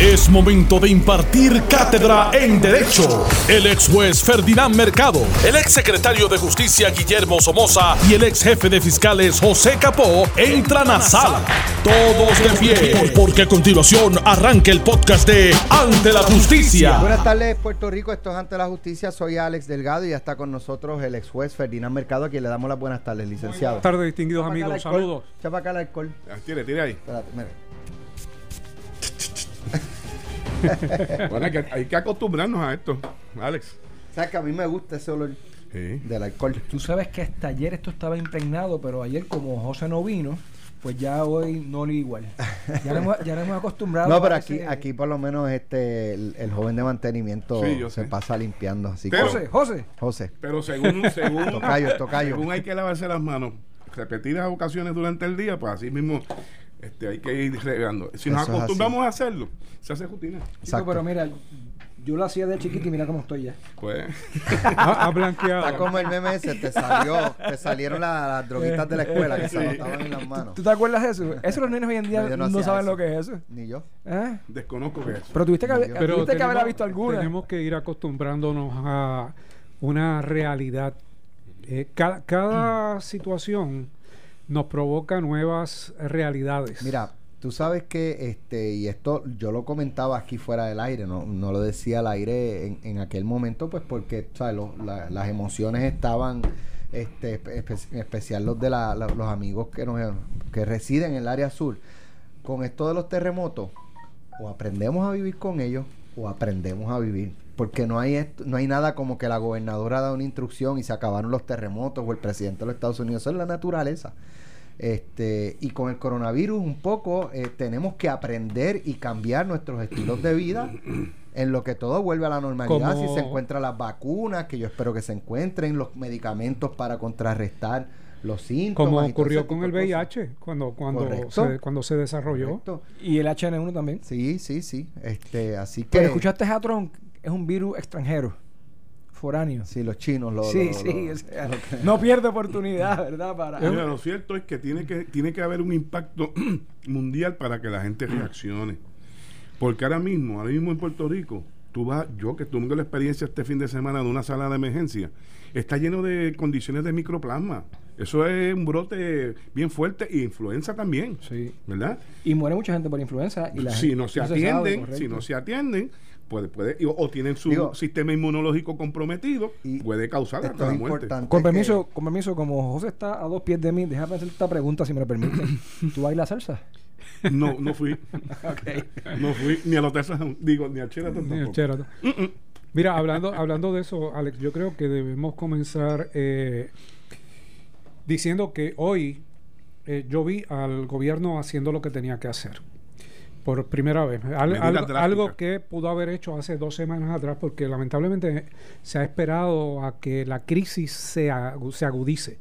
Es momento de impartir cátedra en Derecho. El ex juez Ferdinand Mercado, el ex secretario de Justicia Guillermo Somoza y el ex jefe de fiscales José Capó entran a sala. Todos de pie, porque a continuación arranca el podcast de Ante la Justicia. Buenas tardes, Puerto Rico. Esto es Ante la Justicia. Soy Alex Delgado y ya está con nosotros el ex juez Ferdinand Mercado, a quien le damos las buenas tardes, licenciado. Buenas tardes, distinguidos amigos. Saludos. Echa pa' acá el alcohol. Ah, Tire, tire ahí. Espérate, mire. Bueno, hay que, hay que acostumbrarnos a esto, Alex. O sea que a mí me gusta ese olor Sí. del alcohol. Tú sabes que hasta ayer esto estaba impregnado, pero ayer como José no vino, pues ya hoy no le igual. Ya le hemos, ya le hemos acostumbrado. No, pero aquí, ese- aquí por lo menos este el, el joven de mantenimiento Sí, se sé. pasa limpiando. Así Pero- José, José. José, Pero según, según, Tocayo, tocayo. según hay que lavarse las manos repetidas ocasiones durante el día, pues así mismo este, hay que ir regando. Si nos Eso acostumbramos a hacerlo, se hace rutina. Chico, Exacto. pero mira, yo lo hacía de chiquito y mira cómo estoy ya. Pues, Ha, blanqueado. está como el meme ese, te salió, te salieron la- las droguitas de la escuela que se anotaban en las manos. ¿Tú te acuerdas de eso? Eso los niños hoy en día No, no, saben eso. lo que es eso. Ni yo. ¿Eh? desconozco que es eso. Pero tuviste que, haber- Pero tuviste que haber tenemos- visto alguna. Tenemos que ir acostumbrándonos a una realidad. Eh, cada, cada situación nos provoca nuevas realidades. Mira, tú sabes que, este, y esto yo lo comentaba aquí fuera del aire, no, no lo decía al aire en, en aquel momento, pues porque la- las emociones estaban, este, en especial los de la- la- los amigos que, nos, que residen en el área sur. Con esto de los terremotos, o aprendemos a vivir con ellos, o aprendemos a vivir. Porque no hay, esto- no hay nada como que la gobernadora da una instrucción y se acabaron los terremotos o el presidente de los Estados Unidos. Eso es la naturaleza. Este, y con el coronavirus un poco eh, tenemos que aprender y cambiar nuestros estilos de vida en lo que todo vuelve a la normalidad. Como- Si se encuentran las vacunas, que yo espero que se encuentren, los medicamentos para contrarrestar los síntomas. Como ocurrió con el. VIH, cuando, cuando, se, cuando se desarrolló. Correcto. Y el HN1 también. Sí, sí, sí. Este, así que. Pero escuchaste a Trump, es un virus extranjero, foráneo. Sí, los chinos lo. sí, lo- sí, lo- o sea, no pierde oportunidad, ¿verdad? Para... Mira, lo cierto es que tiene que tiene que haber un impacto mundial para que la gente reaccione. Porque ahora mismo, ahora mismo en Puerto Rico, tú vas, yo que tuve la experiencia este fin de semana de una sala de emergencia, está lleno de condiciones de microplasma. Eso es un brote bien fuerte y influenza también, Sí. ¿verdad? Y muere mucha gente por influenza. Y la si gente- no se sabe, atienden, correcto. si no se atienden, puede, puede, y- o, tienen su Digo, sistema inmunológico comprometido, y puede causar hasta la muerte. Con que- permiso, con permiso, como José está a dos pies de mí, déjame hacer esta pregunta si me lo permite. ¿Tú bailas salsa? No, no fui. No fui ni al Hotel San digo, ni al Sheraton Ni tampoco. Sheraton. Mira, hablando, hablando de eso, Alex, yo creo que debemos comenzar eh, diciendo que hoy eh, yo vi al gobierno haciendo lo que tenía que hacer. Por primera vez. Al- algo, que pudo haber hecho hace dos semanas atrás, porque lamentablemente se ha esperado a que la crisis se, se agudice.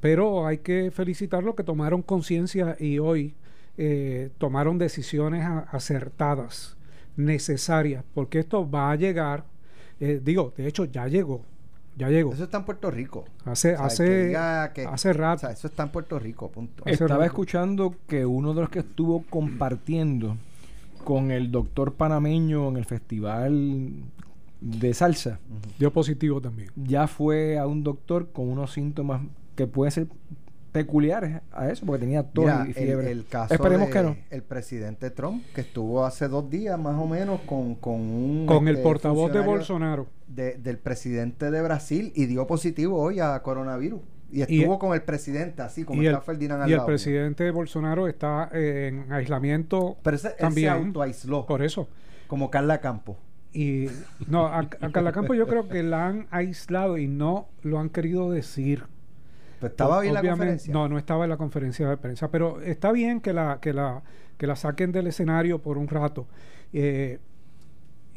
Pero hay que felicitarlo que tomaron conciencia y hoy eh, tomaron decisiones acertadas, necesarias, porque esto va a llegar, eh, digo, de hecho ya llegó, ya llegó. Eso está en Puerto Rico. Hace, O sea, hace, que diga que- hace rato. O sea, eso está en Puerto Rico, punto. Hace Estaba rato. escuchando que uno de los que estuvo compartiendo con el doctor panameño en el festival de salsa, dio positivo también. ya fue a un doctor con unos síntomas que pueden ser peculiares a eso, porque tenía tos Mira, y el, fiebre. el caso Esperemos de que no. el presidente Trump, que estuvo hace dos días más o menos con, con un... Con el este, portavoz de Bolsonaro. de- del presidente de Brasil y dio positivo hoy a coronavirus. Y Y- estuvo con el presidente, así como Y el, está Ferdinand al y el presidente Bolsonaro está eh, en aislamiento Pero ese, él se también. autoaisló, Por eso. como Carla Campo. Y no, a, a Carla Campo yo creo que la han aislado y no lo han querido decir. Pues estaba bien la conferencia. No, no estaba en la conferencia de prensa, pero está bien que la, que la, que la saquen del escenario por un rato. Eh,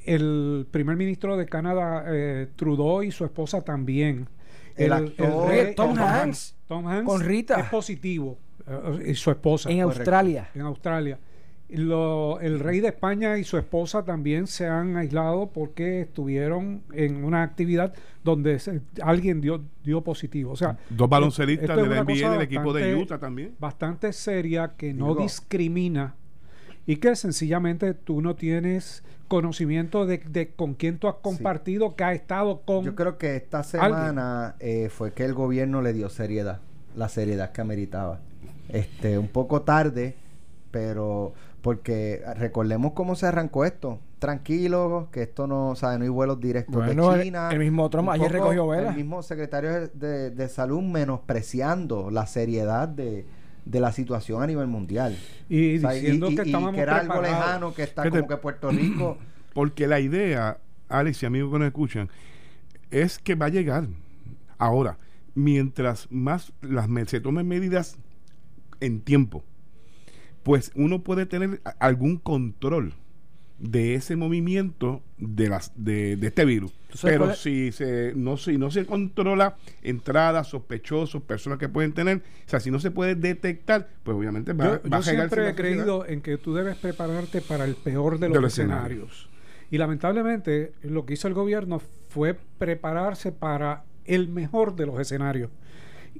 el primer ministro de Canadá, eh, Trudeau, y su esposa también. El actor- Oye, Tom Hanks. Tom Hanks Con Rita. es positivo. eh, y su esposa en correcto. Australia. en Australia. Lo- el rey de España y su esposa también se han aislado porque estuvieron en una actividad donde se- alguien dio, dio positivo. O sea, Dos baloncelistas esto es de la NBA del equipo de Utah también. bastante seria que no Digo- discrimina y que sencillamente tú no tienes conocimiento de, de con quién tú has compartido, que ha estado con... Yo creo que esta semana eh, fue que el gobierno le dio seriedad, la seriedad que ameritaba. Este, un poco tarde, pero porque recordemos cómo se arrancó esto. Tranquilo, que esto no, sabe, no hay vuelos directos de China. El, mismo Trump ayer recogió velas. El mismo secretario de, de, salud menospreciando la seriedad de, de la situación a nivel mundial. Y diciendo que estábamos que era algo lejano, que está como que Puerto Rico. Porque la idea, Alex y amigos que nos escuchan, es que va a llegar. Ahora, mientras más las se tomen medidas en tiempo, pues uno puede tener algún control de ese movimiento de las de, este virus. Pero si se no si no se controla entradas, sospechosos, personas que pueden tener, o sea, si no se puede detectar, pues obviamente va, yo, yo siempre he creído en que tú debes prepararte para el peor de los, escenarios. Y lamentablemente lo que hizo el gobierno fue prepararse para el mejor de los escenarios.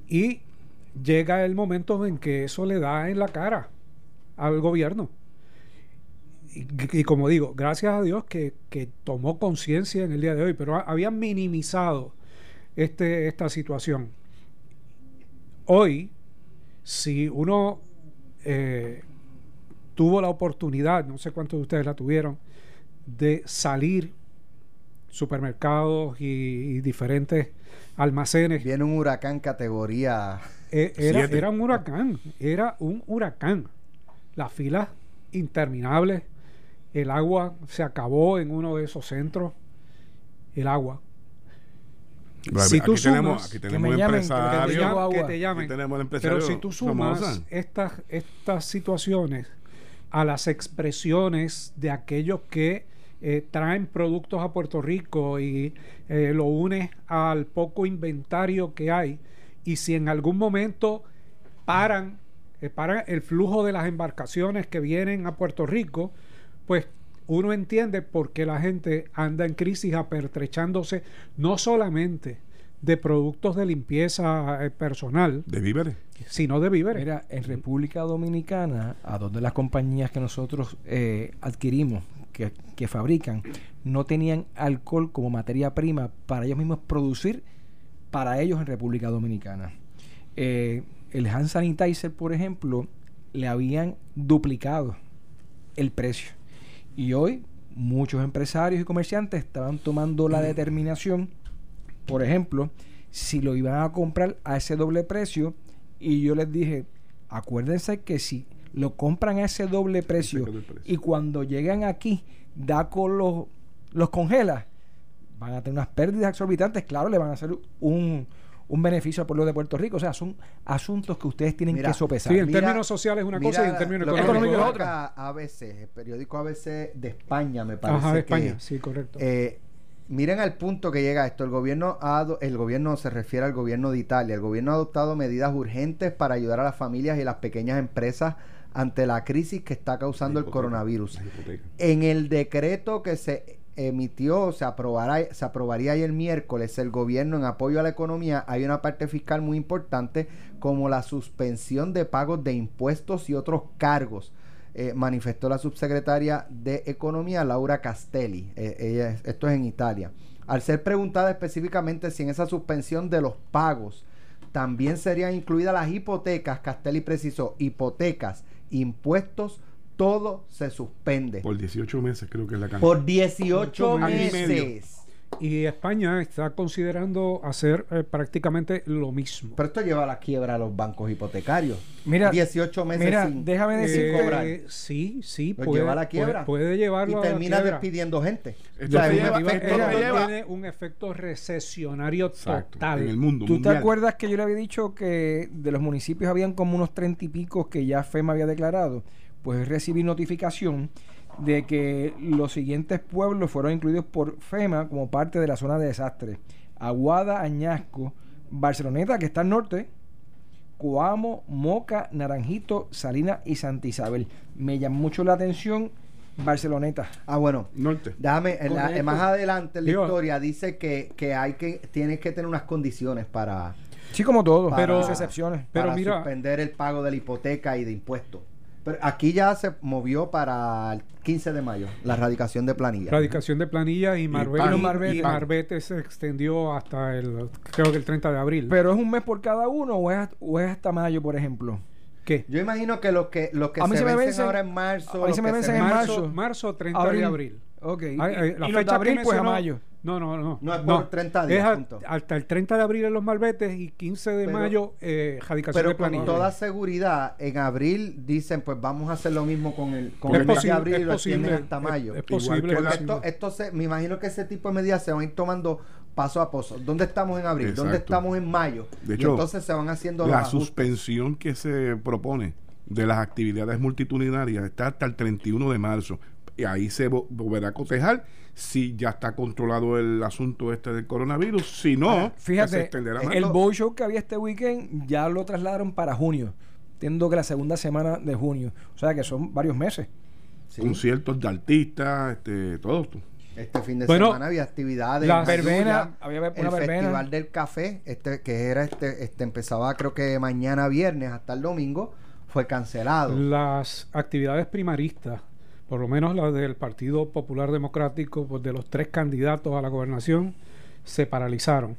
Y llega el momento en que eso le da en la cara al gobierno y, como digo, gracias a Dios que, tomó conciencia en el día de hoy, pero había minimizado este, esta situación. Hoy, si uno eh, tuvo la oportunidad, no sé cuántos de ustedes la tuvieron, de salir supermercados y, diferentes almacenes. Viene un huracán categoría. Eh, era, era, un huracán, era un huracán. Las filas interminables el agua se acabó en uno de esos centros. El agua. si tú sumas, aquí tenemos que, te llamen, pero si tú sumas estas, estas situaciones a las expresiones de aquellos que eh, traen productos a Puerto Rico y eh, lo unes al poco inventario que hay y si en algún momento paran, eh, paran el flujo de las embarcaciones que vienen a Puerto Rico, pues uno entiende por qué la gente anda en crisis apertrechándose no solamente de productos de limpieza eh, personal. De víveres. Sino de víveres. Mira, en República Dominicana, a donde las compañías que nosotros eh, adquirimos, que, que, fabrican, no tenían alcohol como materia prima para ellos mismos producir para ellos en República Dominicana. Eh, el hand sanitizer, por ejemplo, le habían duplicado el precio. Y hoy muchos empresarios y comerciantes estaban tomando la determinación, por ejemplo, si lo iban a comprar a ese doble precio. Y yo les dije, acuérdense que si lo compran a ese doble precio, y cuando llegan aquí, DACO los, los congela, van a tener unas pérdidas exorbitantes. Claro, le van a hacer un, un beneficio al pueblo de Puerto Rico. O sea, son asuntos que ustedes tienen que sopesar. Sí, en términos sociales es una cosa y en términos económicos es otra. ABC, el periódico ABC de España, me parece. Ajá, de España, sí, correcto. Eh, miren al punto que llega esto. El gobierno, ha, el gobierno se refiere al gobierno de Italia. El gobierno ha adoptado medidas urgentes para ayudar a las familias y las pequeñas empresas ante la crisis que está causando el coronavirus. En el decreto que se emitió, se aprobará, se aprobaría el miércoles el gobierno en apoyo a la economía, hay una parte fiscal muy importante como la suspensión de pagos de impuestos y otros cargos. Eh, manifestó la subsecretaria de Economía, Laura Castelli. Eh, ella, esto es en Italia. Al ser preguntada específicamente si en esa suspensión de los pagos también serían incluidas las hipotecas, Castelli precisó hipotecas, impuestos, todo se suspende. Por 18 meses creo que es la cantidad. Por 18 meses. Y España está considerando hacer eh, prácticamente lo mismo. Pero esto lleva a la quiebra a los bancos hipotecarios. Mira, 18 meses mira, déjame decir, eh, cobrar. Sí, sí, puede, lleva a la quiebra. Puede, llevarlo y termina despidiendo gente. Esto tiene un efecto recesionario total en el mundo. ¿Tú te acuerdas que yo le había dicho que de los municipios habían como unos 30 y pico que ya FEMA había declarado? Pues recibí notificación de que los siguientes pueblos fueron incluidos por FEMA como parte de la zona de desastre. Aguada, Añasco, Barceloneta, que está al norte, Coamo, Moca, Naranjito, Salina y Santa Isabel. Me llamó mucho la atención Barceloneta. Ah, bueno. Norte. Déjame, más adelante en la historia dice que, que hay que, tienes que tener unas condiciones para... Sí, como todo, pero excepciones. Pero para suspender el pago de la hipoteca y de impuestos. Pero aquí ya se movió para el 15 de mayo, la radicación de planilla. Radicación de planilla y Marbete, pan. y Marbete. Marbete se extendió hasta el, creo que el 30 de abril. Pero es un mes por cada uno o es, o es hasta mayo, por ejemplo. ¿Qué? Yo imagino que los que, los que A mí se, se me vencen vencen- ahora en marzo. a mí se me que vencen en marzo, marzo. marzo 30 de abril. Ok. Ay, ay, y, la y los fecha de que abril, pues a mayo. No, no, no. No, es por 30 días, Es a- punto. hasta el 30 de abril en los malbetes y 15 de Pero- mayo eh, radicación Pero de con toda seguridad, en abril dicen, pues vamos a hacer lo mismo con el, con Es el mes de posible, abril y lo extienden posible, hasta mayo. es Igual posible, que es la- posible. Esto, esto se, me imagino que ese tipo de medidas se van a ir tomando paso a paso. ¿Dónde estamos en abril? ¿Dónde Exacto. estamos en mayo? De y hecho, entonces se van haciendo La los suspensión que se propone de las actividades multitudinarias está hasta el 31 de marzo. Y ahí se vo- volverá a cotejar si ya está controlado el asunto este del coronavirus. Si no, Ahora, pues Fíjate, se extenderá más. el Esto- bow show que había este weekend ya lo trasladaron para junio. Entiendo que la segunda semana de junio. O sea que son varios meses. Sí. conciertos de artistas, este, todo esto. Este fin de Bueno, semana había actividades. Mayuya, verbena, había una el verbena. Festival del Café, este que era este, este empezaba creo que mañana viernes hasta el domingo, fue cancelado. Las actividades primaristas, por lo menos las del Partido Popular Democrático, pues de los tres candidatos a la gobernación, se paralizaron.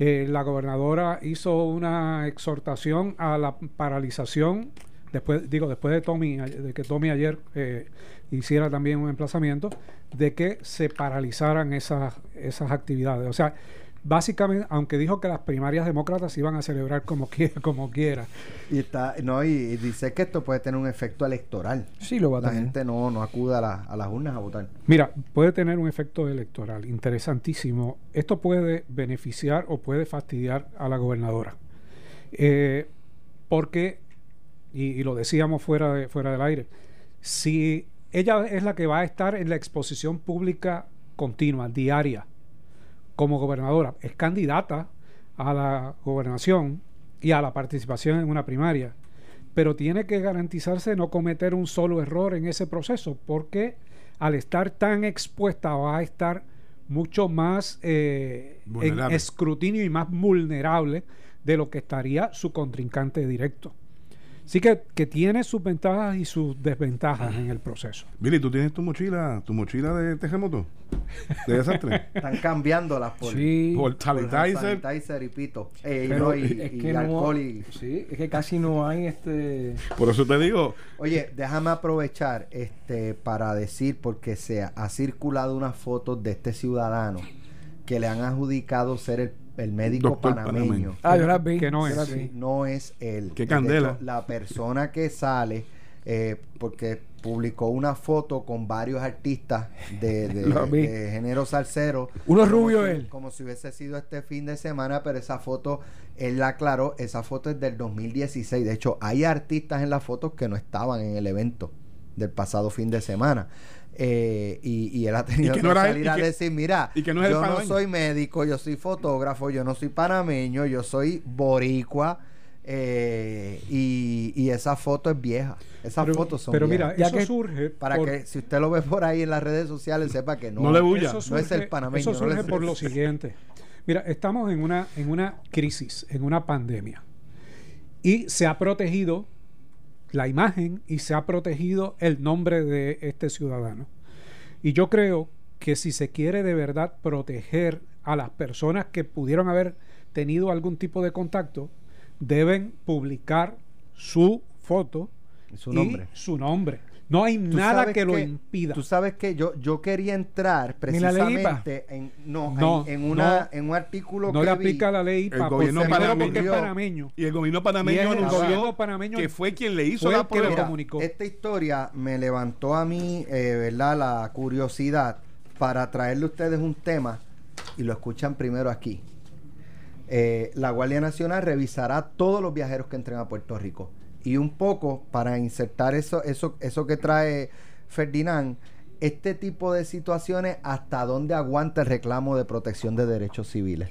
Eh, la gobernadora hizo una exhortación a la paralización, después, digo, después de Tommy, de que Tommy ayer eh, hiciera también un emplazamiento, de que se paralizaran esas, esas actividades. O sea, básicamente, aunque dijo que las primarias demócratas se iban a celebrar como quiera, como quiera. Y está, no, y, y dice que esto puede tener un efecto electoral. Sí, lo va a La tener. gente no, no acude a, la- a las urnas a votar. Mira, puede tener un efecto electoral interesantísimo. Esto puede beneficiar o puede fastidiar a la gobernadora. Eh, porque, y, y lo decíamos fuera, de- fuera del aire, si ella es la que va a estar en la exposición pública continua, diaria, como gobernadora, es candidata a la gobernación y a la participación en una primaria, pero tiene que garantizarse no cometer un solo error en ese proceso, porque al estar tan expuesta va a estar mucho más eh, en escrutinio y más vulnerable de lo que estaría su contrincante directo. Así que, que tiene sus ventajas y sus desventajas en el proceso. Billy, ¿tú tienes tu mochila, tu mochila de terremoto? ¿De desastre? Están cambiándolas por, Sí. Por por sanitizer. sanitizer y pito. Eh, y Pero no, y, es y que no, alcohol y- sí, es que casi no hay este Por eso te digo, Oye, déjame aprovechar este para decir, porque se ha, ha circulado unas fotos de este ciudadano que le han adjudicado ser el, el médico Doctor panameño. panameño. Ah, yo las vi. Que no es. Sí, no es él. Qué De candela. hecho, la persona que sale, eh, porque publicó una foto con varios artistas de, de- género salsero. Uno rubio si- él. Como si hubiese sido este fin de semana, pero esa foto, él la aclaró, esa foto es del 2016. De hecho, hay artistas en las fotos que no estaban en el evento del pasado fin de semana. Eh, y, y él ha tenido que no era salir a que- decir, mira, y que no es el yo no panameño". soy médico, yo soy fotógrafo, yo no soy panameño, yo soy boricua. eh, y, y esa foto es vieja. Esas Pero, fotos son pero viejas. mira, Ya eso que- surge para por- que si usted lo ve por ahí en las redes sociales, sepa que no. No le huya. Eso No es el surge- panameño, Eso surge por lo siguiente. Mira, estamos en una, en una crisis, en una pandemia. Y se ha protegido la imagen y se ha protegido el nombre de este ciudadano. Y yo creo que si se quiere de verdad proteger a las personas que pudieron haber tenido algún tipo de contacto, deben publicar su foto Su y nombre. su nombre. No hay nada que lo impida. Tú sabes que yo, yo quería entrar precisamente en, no, No, en, en una, no. en un artículo no que le vi. aplica la ley El gobierno panameño. porque es panameño. y el gobierno Y panameño es el anunció gobierno panameño que fue quien le hizo fue la el que lo prueba. Mira, comunicó. Esta historia me levantó a mí, eh, ¿verdad? La curiosidad para traerle a ustedes un tema y lo escuchan primero aquí. Eh, la Guardia Nacional revisará todos los viajeros que entren a Puerto Rico. Y un poco para insertar eso, eso, eso que trae Ferdinand, este tipo de situaciones, hasta dónde aguanta el reclamo de protección de derechos civiles.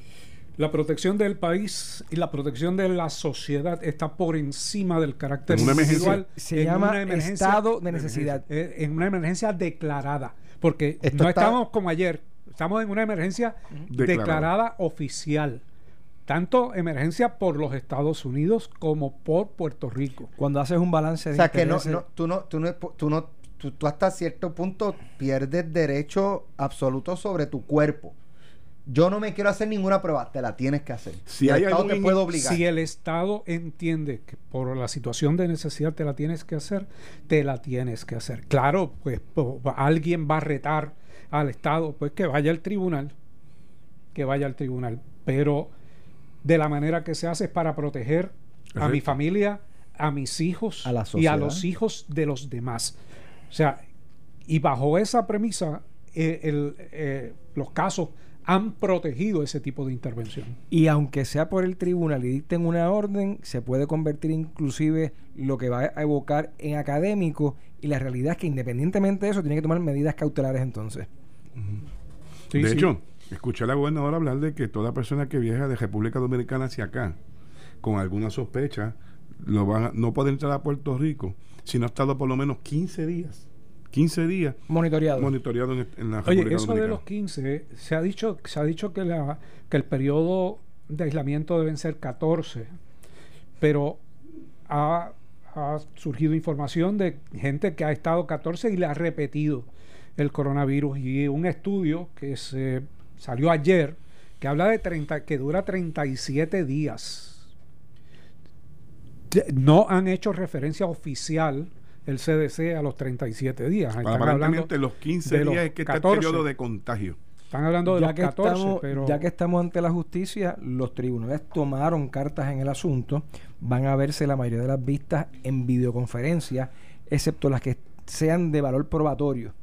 La protección del país y la protección de la sociedad está por encima del carácter En una emergencia. individual. Se en llama una emergencia- estado de necesidad. eh, en una emergencia declarada. Porque Esto no está- estamos como ayer, estamos en una emergencia Declarada. declarada oficial. Tanto emergencia por los Estados Unidos como por Puerto Rico. Cuando haces un balance O de sea, que no, no, tú no, tú no, tú no, tú, tú hasta cierto punto pierdes derecho absoluto sobre tu cuerpo. Yo no me quiero hacer ninguna prueba, te la tienes que hacer. Si el hay Estado algún te puede obligar. Si el Estado entiende que por la situación de necesidad te la tienes que hacer, te la tienes que hacer. Claro, pues alguien va a retar al Estado, pues que vaya al tribunal, que vaya al tribunal. Pero de la manera que se hace es para proteger a mi familia, a mis hijos A la y a los hijos de los demás. O sea, y bajo esa premisa, eh, el, eh, los casos han protegido ese tipo de intervención. Y aunque sea por el tribunal y dicten una orden, se puede convertir inclusive lo que va a evocar en académico y la realidad es que independientemente de eso tiene que tomar medidas cautelares entonces. Sí, de sí. hecho, escuché a la gobernadora hablar de que toda persona que viaja de República Dominicana hacia acá con alguna sospecha lo van a- no puede entrar a Puerto Rico si no ha estado por lo menos 15 días. 15 días Monitoreado. monitoreado en, en la Oye, República eso de los 15, se ha dicho, se ha dicho que, la, que el periodo de aislamiento deben ser 14, pero ha, ha surgido información de gente que ha estado 14 y le ha repetido el coronavirus y un estudio que se salió ayer que habla de 30, que dura 37 días. No han hecho referencia oficial el CDC a los 37 días. Están hablando Aparentemente los 15 de los días es que está el 14. periodo de contagio. Están hablando de ya los que, 14, estamos, pero ya que estamos ante la justicia, los tribunales tomaron cartas en el asunto. Van a verse la mayoría de las vistas en videoconferencia, excepto las que sean de valor probatorio,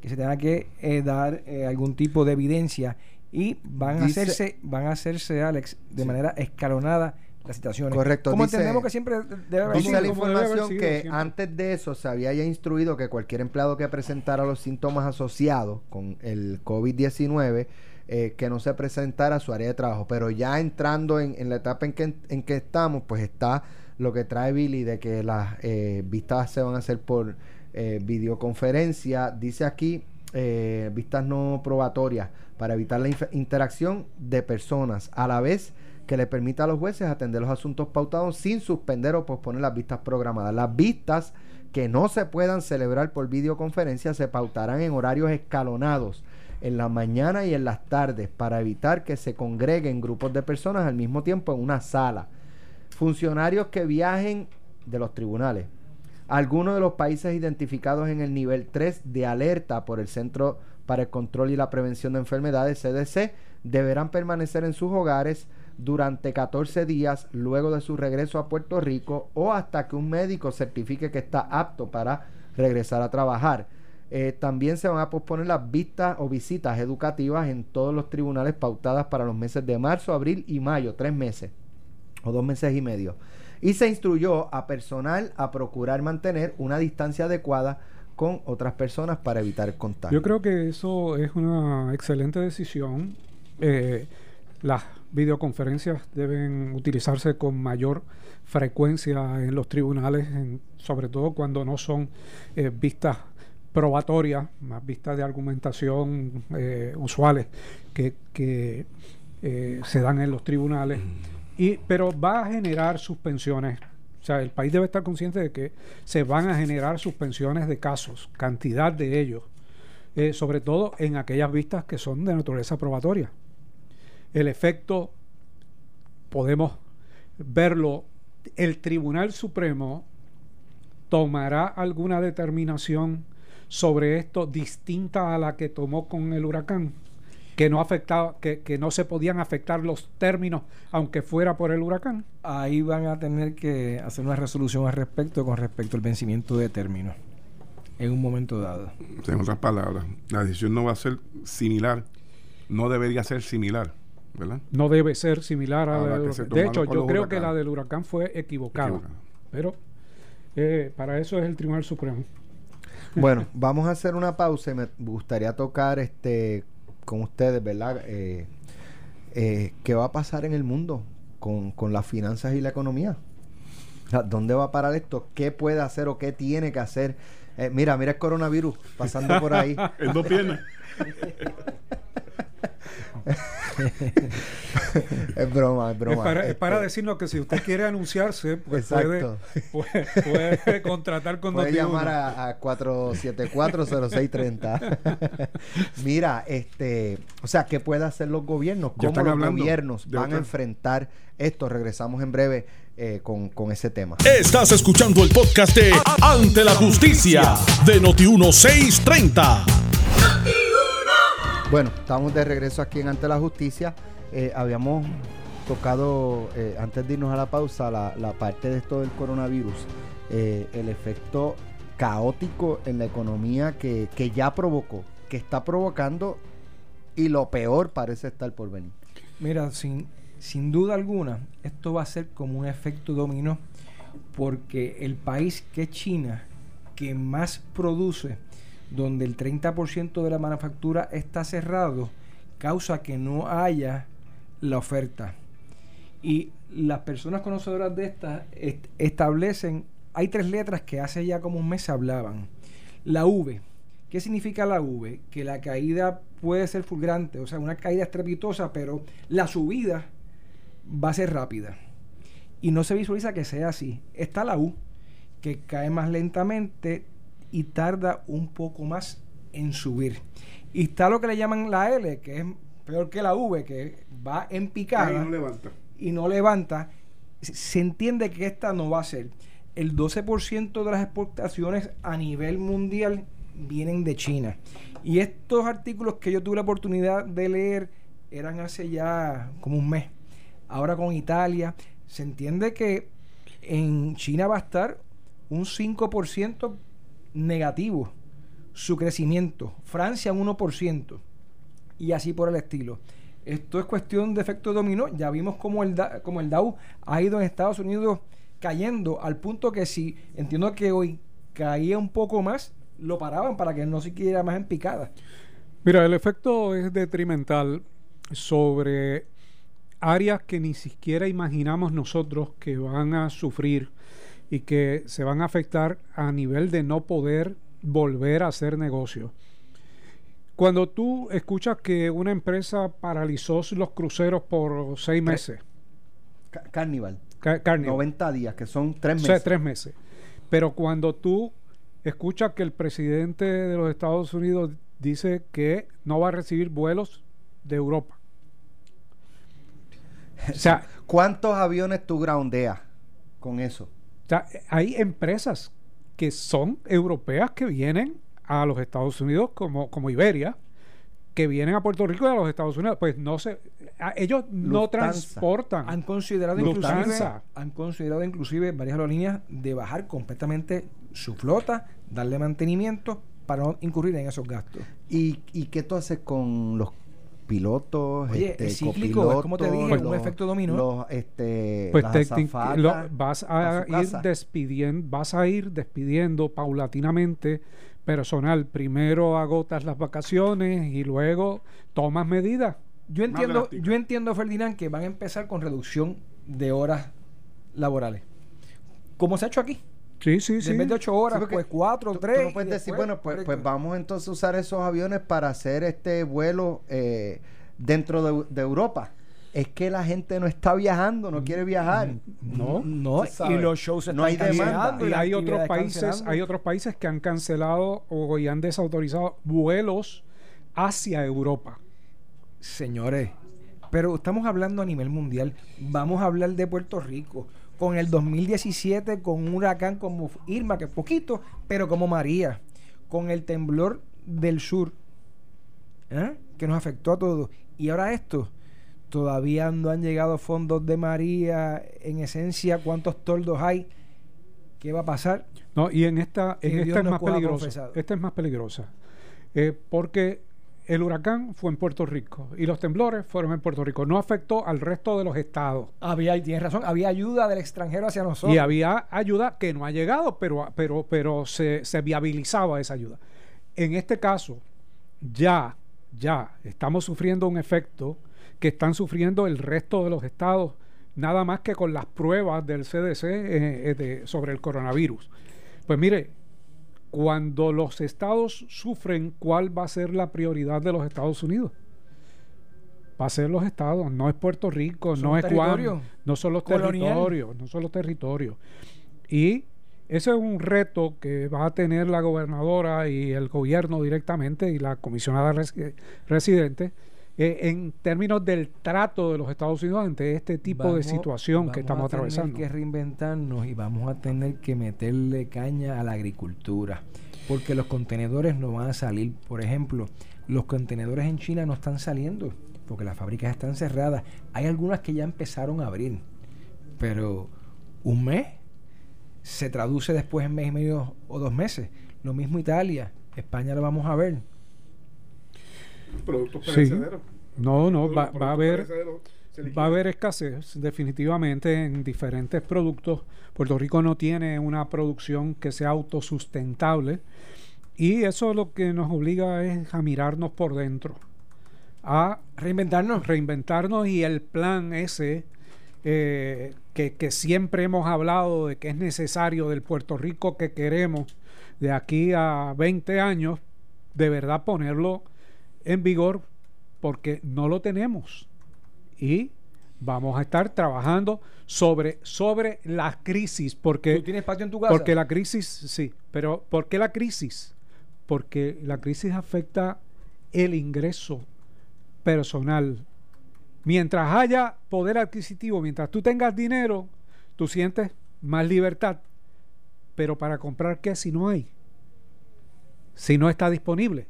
que se tenga que eh, dar eh, algún tipo de evidencia y van Dice- a hacerse, van a hacerse, Alex, de manera escalonada las situaciones. Correcto, Como dice- entendemos que siempre debe haber Dice la información sido que siempre. antes de eso se había ya instruido que cualquier empleado que presentara los síntomas asociados con el COVID-19 eh, que no se presentara a su área de trabajo. Pero ya entrando en, en la etapa en que, en que estamos, pues está lo que trae Billy de que las eh, vistas se van a hacer por eh, videoconferencia. Dice aquí eh, vistas no probatorias para evitar la interacción de personas a la vez que le permita a los jueces atender los asuntos pautados sin suspender o posponer las vistas programadas. Las vistas que no se puedan celebrar por videoconferencia se pautarán en horarios escalonados en la mañana y en las tardes para evitar que se congreguen grupos de personas al mismo tiempo en una sala. Funcionarios que viajen de los tribunales. Algunos de los países identificados en el nivel 3 de alerta por el Centro para el Control y la Prevención de Enfermedades, CDC, deberán permanecer en sus hogares durante 14 días luego de su regreso a Puerto Rico o hasta que un médico certifique que está apto para regresar a trabajar. Eh, también se van a posponer las vistas o visitas educativas en todos los tribunales pautadas para los meses de marzo, abril y mayo, tres meses o dos meses y medio. Y se instruyó a personal a procurar mantener una distancia adecuada con otras personas para evitar el contagio. yo creo que eso es una excelente decisión. Eh, las videoconferencias deben utilizarse con mayor frecuencia en los tribunales, en- sobre todo cuando no son eh, vistas probatorias, más vistas de argumentación eh, usuales que, que, eh, se dan en los tribunales. Y, pero va a generar suspensiones. O sea, el país debe estar consciente de que se van a generar suspensiones de casos, cantidad de ellos, eh, sobre todo en aquellas vistas que son de naturaleza probatoria. El efecto podemos verlo. El Tribunal Supremo tomará alguna determinación sobre esto distinta a la que tomó con el huracán que no afectaba que, que no se podían afectar los términos aunque fuera por el huracán Ahí van a tener que hacer una resolución al respecto con respecto al vencimiento de términos en un momento dado. En otras palabras, la decisión no va a ser similar, no debería ser similar, ¿verdad? no debe ser similar a A la del que se huracán. de hecho yo creo que la del huracán fue equivocada Equivocada. pero eh, para eso es el Tribunal Supremo Bueno, vamos a hacer una pausa y me gustaría tocar este con ustedes, ¿verdad? Eh, eh, ¿Qué va a pasar en el mundo con, con las finanzas y la economía? O sea, ¿Dónde va a parar esto? ¿Qué puede hacer o qué tiene que hacer? Eh, mira, mira el coronavirus pasando por ahí. En dos piernas. Es broma, es broma. Es para, es para Este, decirnos que si usted quiere anunciarse, pues puede, puede, puede contratar con Puede Noti1. llamar a, a 474-0630. Mira, este, o sea, ¿qué pueden hacer los gobiernos? ¿Cómo los gobiernos van otra- a enfrentar esto? Regresamos en breve eh, con, con ese tema. Estás escuchando el podcast de Ante la Justicia de Noti1630. Bueno, estamos de regreso aquí en Ante la Justicia. Eh, habíamos tocado, eh, antes de irnos a la pausa, la, parte de esto del coronavirus, eh, el efecto caótico en la economía que, que ya provocó, que está provocando y lo peor parece estar por venir. Mira, sin, sin duda alguna, esto va a ser como un efecto dominó, porque el país que es China, que más produce, donde el 30% de la manufactura está cerrado, causa que no haya la oferta. Y las personas conocedoras de estas est- establecen, hay tres letras que hace ya como un mes hablaban. La V. ¿Qué significa la V? Que la caída puede ser fulgurante, o sea, una caída estrepitosa, pero la subida va a ser rápida. Y no se visualiza que sea así. Está la U, que cae más lentamente y tarda un poco más en subir. Y está lo que le llaman la L, que es peor que la V, que va en picada no levanta. y no levanta, se entiende que esta no va a ser. El 12% de las exportaciones a nivel mundial vienen de China. Y estos artículos que yo tuve la oportunidad de leer eran hace ya como un mes. Ahora con Italia, se entiende que en China va a estar un 5% negativo su crecimiento. Francia un 1% y así por el estilo. Esto es cuestión de efecto dominó. Ya vimos como el, Da- como el Dow ha ido en Estados Unidos cayendo al punto que si entiendo que hoy caía un poco más, lo paraban para que no se quedara más en picada. Mira, el efecto es detrimental sobre áreas que ni siquiera imaginamos nosotros que van a sufrir y que se van a afectar a nivel de no poder volver a hacer negocio. Cuando tú escuchas que una empresa paralizó los cruceros por seis meses, Ca- Carnival, Ca- Carnival, 90 días, que son tres o meses. sea, tres meses. Pero cuando tú escuchas que el presidente de los Estados Unidos dice que no va a recibir vuelos de Europa. O sea, ¿Cuántos aviones tú groundeas con eso? Hay empresas que son europeas que vienen a los Estados Unidos, como, como Iberia, que vienen a Puerto Rico y a los Estados Unidos. Pues no se, a- ellos no Lufthansa. transportan. Han considerado Lufthansa. inclusive, han considerado inclusive varias aerolíneas de bajar completamente su flota, darle mantenimiento para no incurrir en esos gastos. ¿Y, y qué tú haces con los pilotos? Oye, este, es cíclico, es como te dije, copilotos, un efecto dominó. Los, este, pues las te- te- azafatas lo- vas a ir casa. despidiendo, vas a ir despidiendo paulatinamente personal. Primero agotas las vacaciones y luego tomas medidas. Yo entiendo, yo entiendo, Ferdinand, que van a empezar con reducción de horas laborales. Como se ha hecho aquí. Sí, sí, sí. En vez de 8 horas, Sí, pues 4, Tú- tú 3. no puedes decir, bueno, pues, pues vamos entonces a usar esos aviones para hacer este vuelo eh, dentro de, de Europa. Es que la gente no está viajando, no quiere viajar. No. No, Tú sabes, y los shows se no están hay demanda. cancelando y hay otros países, cancelando. hay otros países que han cancelado o y han desautorizado vuelos hacia Europa. Señores, pero estamos hablando a nivel mundial. Vamos a hablar de Puerto Rico. Con el 2017, con un huracán como Irma, que es poquito, pero como María. Con el temblor del sur, ¿eh? que nos afectó a todos. Y ahora esto. Todavía no han llegado fondos de María. En esencia, ¿cuántos toldos hay? ¿Qué va a pasar? No, y en esta, en esta es más peligrosa. Esta es más peligrosa. Eh, porque el huracán fue en Puerto Rico y los temblores fueron en Puerto Rico. No afectó al resto de los estados. Había, y tienes razón, había ayuda del extranjero hacia nosotros. Y había ayuda que no ha llegado, pero, pero, pero se, se viabilizaba esa ayuda. En este caso, ya, ya estamos sufriendo un efecto que están sufriendo el resto de los estados, nada más que con las pruebas del CDC eh, eh, de- sobre el coronavirus. Pues mire, cuando los estados sufren, ¿cuál va a ser la prioridad de los Estados Unidos? va a ser los estados, no es Puerto Rico, no es Juan, no son los territorios, no son los territorios. Y ese es un reto que va a tener la gobernadora y el gobierno directamente y la comisionada residente eh, en términos del trato de los Estados Unidos ante este tipo de situación que estamos atravesando. Vamos a tener que reinventarnos y vamos a tener que meterle caña a la agricultura, porque los contenedores no van a salir. Por ejemplo, los contenedores en China no están saliendo porque las fábricas están cerradas. Hay algunas que ya empezaron a abrir, pero un mes se traduce después en mes y medio o dos meses. Lo mismo Italia, España lo vamos a ver. Productos perecederos. No, no, va, a haber va a haber escasez definitivamente en diferentes productos. Puerto Rico no tiene una producción que sea autosustentable y eso lo que nos obliga es a mirarnos por dentro a reinventarnos. Reinventarnos y el plan ese eh, que, que, siempre hemos hablado de que es necesario del Puerto Rico que queremos de aquí a 20 años, de verdad ponerlo en vigor porque no lo tenemos. Y vamos a estar trabajando sobre, sobre la crisis. Porque, ¿Tú tienes patio en tu casa? Porque la crisis, sí, pero ¿por qué la crisis? Porque la crisis afecta el ingreso personal. Mientras haya poder adquisitivo, mientras tú tengas dinero, tú sientes más libertad. Pero para comprar qué si no hay? Si no está disponible.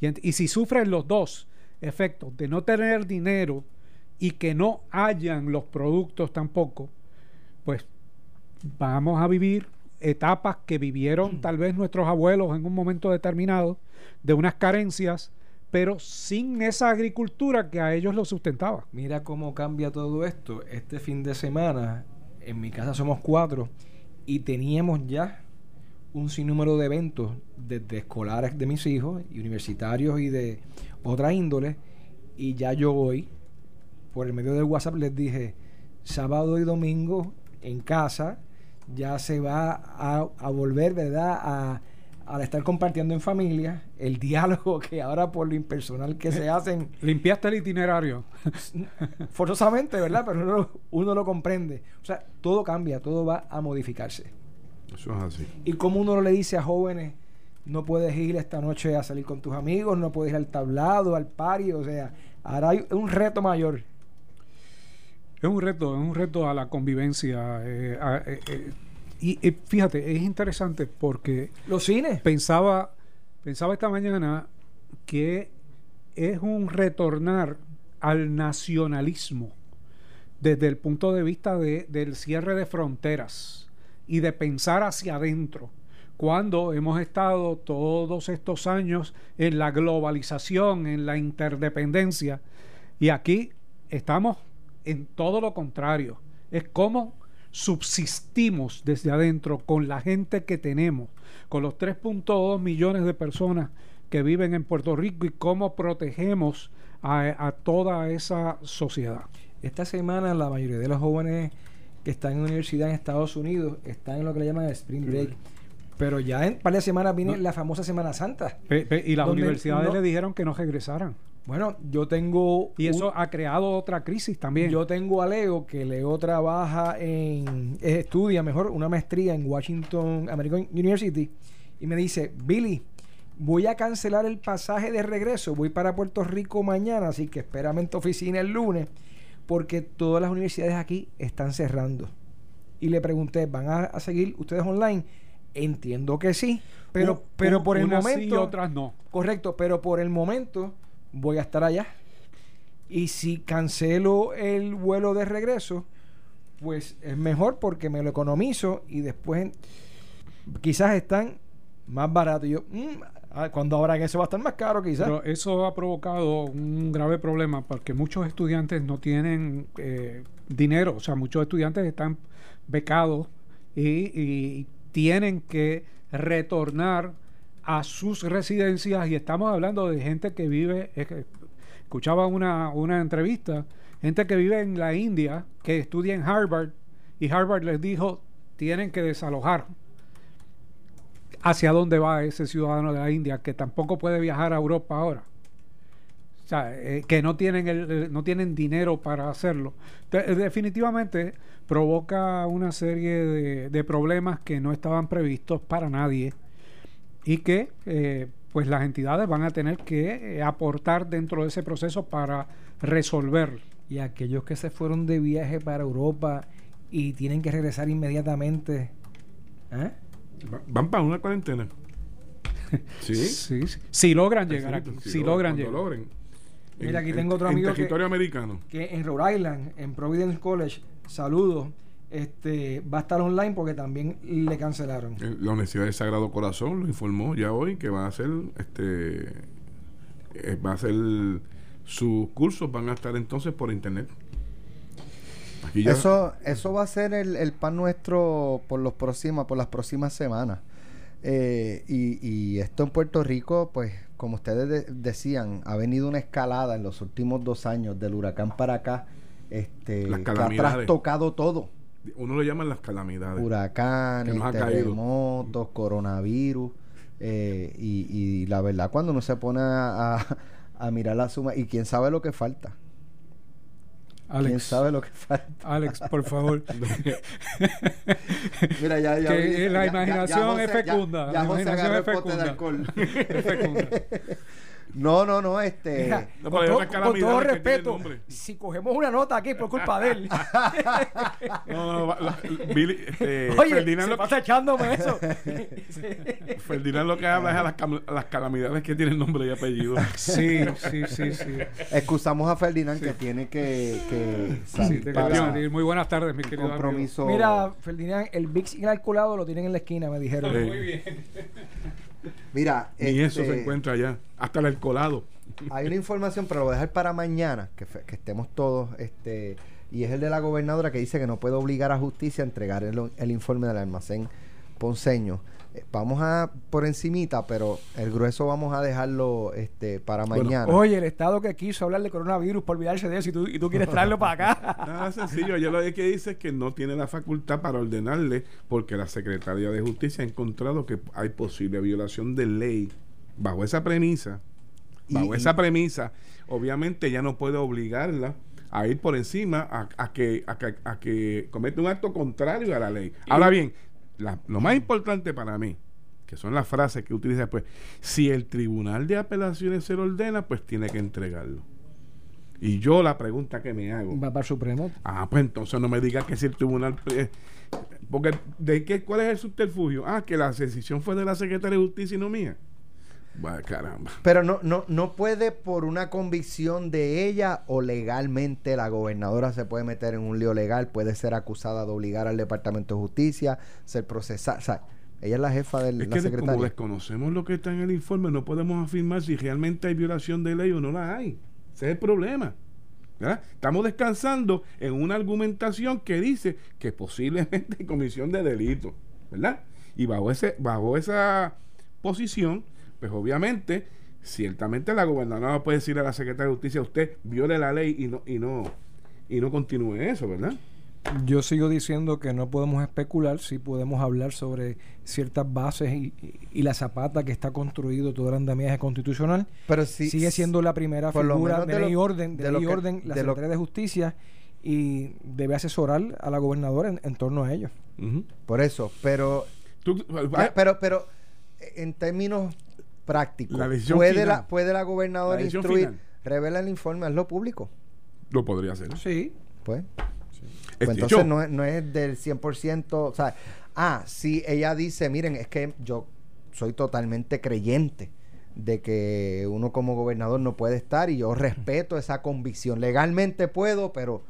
Y, y si sufren los dos efectos de no tener dinero y que no hayan los productos tampoco, pues vamos a vivir etapas que vivieron tal vez nuestros abuelos en un momento determinado, de unas carencias pero sin esa agricultura que a ellos lo sustentaba. Mira cómo cambia todo esto. Este fin de semana, en mi casa somos cuatro y teníamos ya un sinnúmero de eventos desde escolares de mis hijos y universitarios y de otra índole y ya yo voy por el medio del WhatsApp les dije sábado y domingo en casa ya se va a, a volver verdad a al estar compartiendo en familia, el diálogo que ahora por lo impersonal que se hacen. Limpiaste el itinerario. forzosamente, ¿verdad? Pero uno, lo comprende. O sea, todo cambia, todo va a modificarse. Eso es así. Y como uno le dice a jóvenes, no puedes ir esta noche a salir con tus amigos, no puedes ir al tablado, al party, o sea, ahora hay un reto mayor. Es un reto, es un reto a la convivencia. Eh, eh, eh, y, fíjate, es interesante porque... Los cines. Pensaba, pensaba esta mañana que es un retornar al nacionalismo desde el punto de vista de, del cierre de fronteras y de pensar hacia adentro, cuando hemos estado todos estos años en la globalización, en la interdependencia, y aquí estamos en todo lo contrario. Es como subsistimos desde adentro con la gente que tenemos, con los 3.2 millones de personas que viven en Puerto Rico y cómo protegemos a, toda esa sociedad. Esta semana la mayoría de los jóvenes que están en universidad en Estados Unidos están en lo que le llaman el Spring Break. Pero ya en varias semanas viene la famosa Semana Santa. y las universidades le dijeron que no regresaran. Bueno, yo tengo... Y eso ha creado otra crisis también. Yo tengo a Leo, que Leo trabaja en... estudia mejor una maestría en Washington American University. Y me dice, Billy, voy a cancelar el pasaje de regreso. Voy para Puerto Rico mañana, así que espérame en tu oficina el lunes. Porque todas las universidades aquí están cerrando. Y le pregunté, ¿van a, seguir ustedes online? Entiendo que sí, pero, pero por el momento... Sí otras no. Correcto, pero por el momento voy a estar allá. Y si cancelo el vuelo de regreso, pues es mejor porque me lo economizo y después quizás están más baratos. yo, mm, cuando ahora eso va a estar más caro, quizás. Pero eso ha provocado un grave problema porque muchos estudiantes no tienen eh, dinero. O sea, muchos estudiantes están becados y tienen que retornar a sus residencias y estamos hablando de gente que vive, escuchaba una, una entrevista, gente que vive en la India, que estudia en Harvard y Harvard les dijo, tienen que desalojar. ¿Hacia dónde va ese ciudadano de la India que tampoco puede viajar a Europa ahora? O sea, eh, que no tienen, el, no tienen dinero para hacerlo. Eh, definitivamente provoca una serie de, problemas que no estaban previstos para nadie y que eh, pues las entidades van a tener que aportar dentro de ese proceso para resolver. Y aquellos que se fueron de viaje para Europa y tienen que regresar inmediatamente. Va- Van para una cuarentena. Sí. Sí, sí. Si logran llegar aquí, si lo- logran llegar. logren. Mira, En- aquí en- tengo otro en amigo que- territorio americano. Que en Rhode Island, en Providence College, saludos, este, va a estar online porque también le cancelaron. Eh, La Universidad del Sagrado Corazón lo informó ya hoy que va a hacer este eh, va a hacer sus cursos van a estar entonces por internet. Aquí ya- Eso, eso va a ser el, el pan nuestro por los próximas, por las próximas semanas. Eh, y, y esto en Puerto Rico, pues, como ustedes de- decían, ha venido una escalada en los últimos dos años del huracán para acá, este, Las que ha trastocado todo. uno lo llaman las calamidades. Huracanes, terremotos, coronavirus. eh, y, y la verdad, cuando uno se pone a, a- a mirar la suma, y quién sabe lo que falta. ¿Quién Alex, sabe lo que falta? Alex, por favor. Mira, ya, ya, Que ya- la imaginación ya es José- fecunda, Ya, la José imaginación es el pote de fecunda. alcohol. Es fecunda. No, no, no, este. Mira, No, con, todo, con respeto, si cogemos una nota aquí por culpa de él. No, no, va- la- Billy, este, Oye, Ferdinand, se lo, pasa echándome eso. Ferdinand lo que habla es a las, cam- a las calamidades que tienen nombre y apellido. Sí, sí, sí, sí. Excusamos a Ferdinand que tiene que, que Sí, salir. Muy buenas tardes, mi querido amigo. compromiso. Mira, Ferdinand, el Vix inalculado lo tienen en la esquina, me dijeron. Sí. Mira, Ni eso este, se encuentra allá. Hasta el colado. Hay una información, pero lo voy a dejar para mañana, que estemos todos, este, y es el de la gobernadora que dice que no puede obligar a justicia a entregar el, el informe del almacén ponceño. Eh, vamos a por encimita, pero el grueso vamos a dejarlo este para Bueno, mañana. Oye, el Estado que quiso hablar de coronavirus por olvidarse de eso y tú, y tú quieres traerlo para acá. Nada sencillo. Ya lo que dice es que no tiene la facultad para ordenarle porque la Secretaría de Justicia ha encontrado que hay posible violación de ley. Bajo esa premisa, bajo Y- esa premisa, obviamente ya no puede obligarla a ir por encima a, a que, a, que, a que cometa un acto contrario a la ley. Ahora bien, la- lo más importante para mí, que son las frases que utiliza después, si el Tribunal de Apelaciones se lo ordena, pues tiene que entregarlo. Y yo la pregunta que me hago, Va para el Supremo. Ah, pues entonces no me digas que si el tribunal. eh, porque, ¿de qué, ¿cuál es el subterfugio? Ah, que la decisión fue de la Secretaría de Justicia y no mía. Bueno, caramba. Pero no, no, no puede por una convicción de ella o legalmente la gobernadora se puede meter en un lío legal, puede ser acusada de obligar al Departamento de Justicia, ser procesada. O sea, ella es la jefa de Es la que de- como secretaria. desconocemos lo que está en el informe, no podemos afirmar si realmente hay violación de ley o no la hay. Ese es el problema. ¿verdad? Estamos descansando en una argumentación que dice que posiblemente hay comisión de delito, ¿verdad? Y bajo ese, bajo esa posición, pues obviamente, ciertamente la gobernadora puede decirle a la secretaria de justicia, usted viole la ley y no, y no, y no continúe eso, ¿verdad? Yo sigo diciendo que no podemos especular, sí podemos hablar sobre ciertas bases y, y- la zapata que está construido todo el andamiaje constitucional. Pero sí, Sigue siendo la primera figura de, de ley lo- orden, de, de ley lo y que- orden, la de lo- Secretaría de Justicia y debe asesorar a la gobernadora en, en torno a ello. Por eso, pero Tú- Ya, pero, pero eh, en términos prácticos, La decisión ¿puede, final. la, ¿puede la gobernadora La instruir, final. revela el informe, hazlo público? lo podría hacer. Sí. Pues, Es pues dicho. entonces no es, no es del 100%, o sea, ah, si ella dice, miren, es que yo soy totalmente creyente de que uno como gobernador no puede estar y yo respeto esa convicción. Legalmente puedo, pero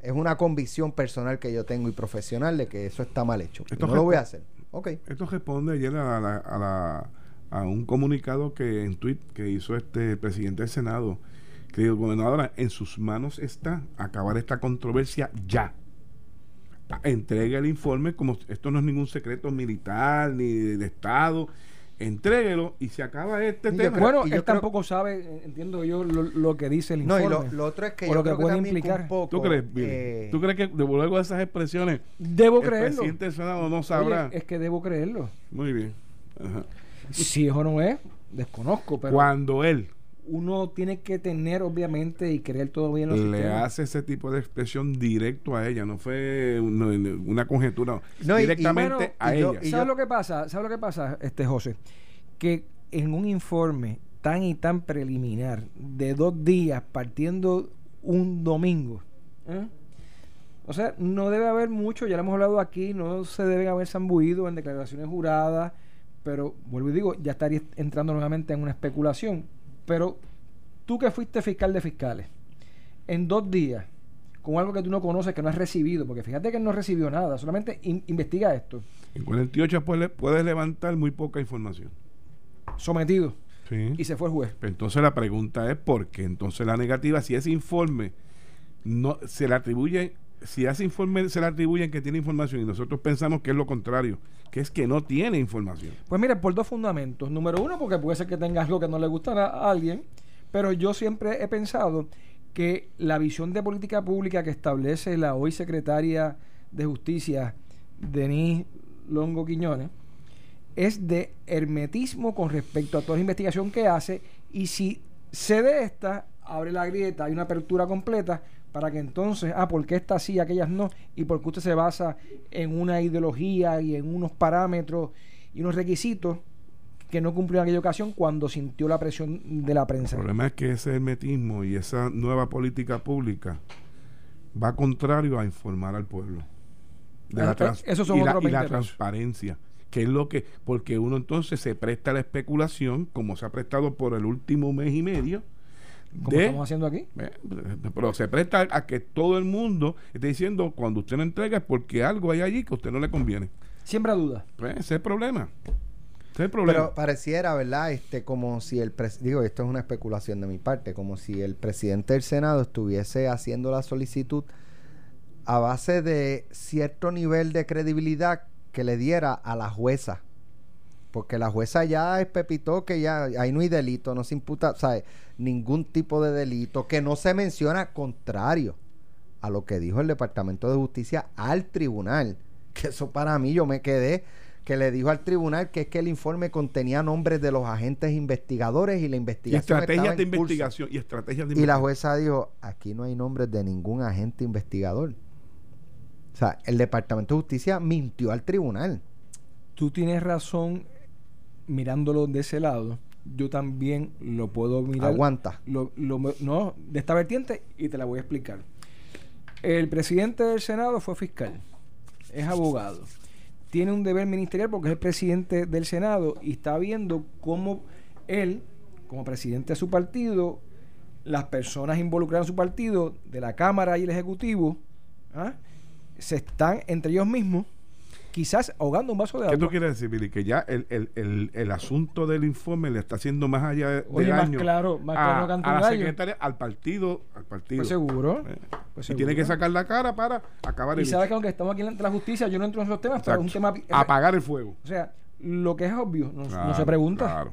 es una convicción personal que yo tengo y profesional de que eso está mal hecho. Esto no lo voy a hacer. Ok. Esto responde ayer a, la- a la- a un comunicado que en tweet que hizo este presidente del Senado, que dijo, gobernadora, en sus manos está acabar esta controversia ya. Entregue el informe, como esto no es ningún secreto militar ni de, de Estado, entréguelo y se acaba este Y tema. Bueno, y yo él creo- tampoco sabe, entiendo yo, lo, lo que dice el No, y informe. lo, lo otro es que yo lo que creo que puede implicar. un poco, ¿Tú crees, eh, ¿Tú crees que de luego de esas expresiones Debo el creerlo. presidente del Senado no Oye, sabrá? es que debo creerlo. Muy bien. Ajá. Si es o no es, desconozco, pero Cuando él, uno tiene que tener, obviamente, y creer todo bien los Le hace ese tipo de expresión directo a ella, no fue una, conjetura. directamente a ella. ¿Sabes lo que pasa? ¿Sabes lo que pasa, este José? Que en un informe tan y tan preliminar de dos días partiendo un domingo, ¿eh? o sea, no debe haber mucho, ya lo hemos hablado aquí, no se deben haber zambuido en declaraciones juradas, pero vuelvo y digo, ya estaría entrando nuevamente en una especulación pero tú que fuiste fiscal de fiscales, en dos días, con algo que tú no conoces, que no has recibido, porque fíjate que no recibió nada, solamente investiga esto. En 48 puedes, puedes levantar muy poca información. Sometido. Sí. Y se fue el juez. entonces la pregunta es por qué entonces la negativa, si ese informe no se le atribuye, si ese informe se le atribuyen que tiene información y nosotros pensamos que es lo contrario, que es que no tiene información. Pues mira, por dos fundamentos. Número uno, porque puede ser que tenga algo que no le gustará a alguien, pero yo siempre he pensado que la visión de política pública que establece la hoy secretaria de Justicia, Denise Longo Quiñones, es de hermetismo con respecto a toda la investigación que hace y si cede esta, abre la grieta, hay una apertura completa, para que entonces, ah, ¿por qué estas sí, aquellas no? Y porque usted se basa en una ideología y en unos parámetros y unos requisitos que no cumplió en aquella ocasión cuando sintió la presión de la prensa. El problema es que ese hermetismo y esa nueva política pública va contrario a informar al pueblo. De la, ah, Eso son y, la, y la transparencia que es lo que, porque uno entonces se presta a la especulación, como se ha prestado por el último mes y medio, como estamos haciendo aquí. Pero se presta a que todo el mundo esté diciendo cuando usted no entrega es porque algo hay allí que a usted no le conviene. Siembra duda. Pues, ese es el problema. Ese es el problema. Pero pareciera, ¿verdad? Este, como si el digo, esto es una especulación de mi parte, como si el presidente del Senado estuviese haciendo la solicitud a base de cierto nivel de credibilidad que le diera a la jueza porque la jueza ya espepitó que ya ahí no hay delito, no se imputa, ¿sabes? Ningún tipo de delito, que no se menciona contrario a lo que dijo el Departamento de Justicia al tribunal. Que eso para mí yo me quedé que le dijo al tribunal que es que el informe contenía nombres de los agentes investigadores y la investigación. Y estrategias de investigación. Y estrategias de Y la jueza dijo, aquí no hay nombres de ningún agente investigador. O sea, el Departamento de Justicia mintió al tribunal. Tú tienes razón mirándolo de ese lado, yo también lo puedo mirar. Aguanta. Lo, no, de esta vertiente y te la voy a explicar. El presidente del Senado fue fiscal, es abogado, tiene un deber ministerial porque es el presidente del Senado y está viendo cómo él, como presidente de su partido, las personas involucradas en su partido, de la Cámara y el Ejecutivo, ¿ah? se están entre ellos mismos quizás ahogando un vaso de agua. ¿Qué tú quieres decir, Billy? Que ya el, el, el, el asunto del informe le está haciendo más allá de, Oye, más claro, más a, claro a la secretaria, al partido, al partido. Pues seguro. Eh, pues y tiene que sacar la cara para acabar el Y sabes que aunque estamos aquí en la justicia, yo no entro en esos temas, pero es un tema... Apagar el fuego. O sea, lo que es obvio, no, no se pregunta. Claro.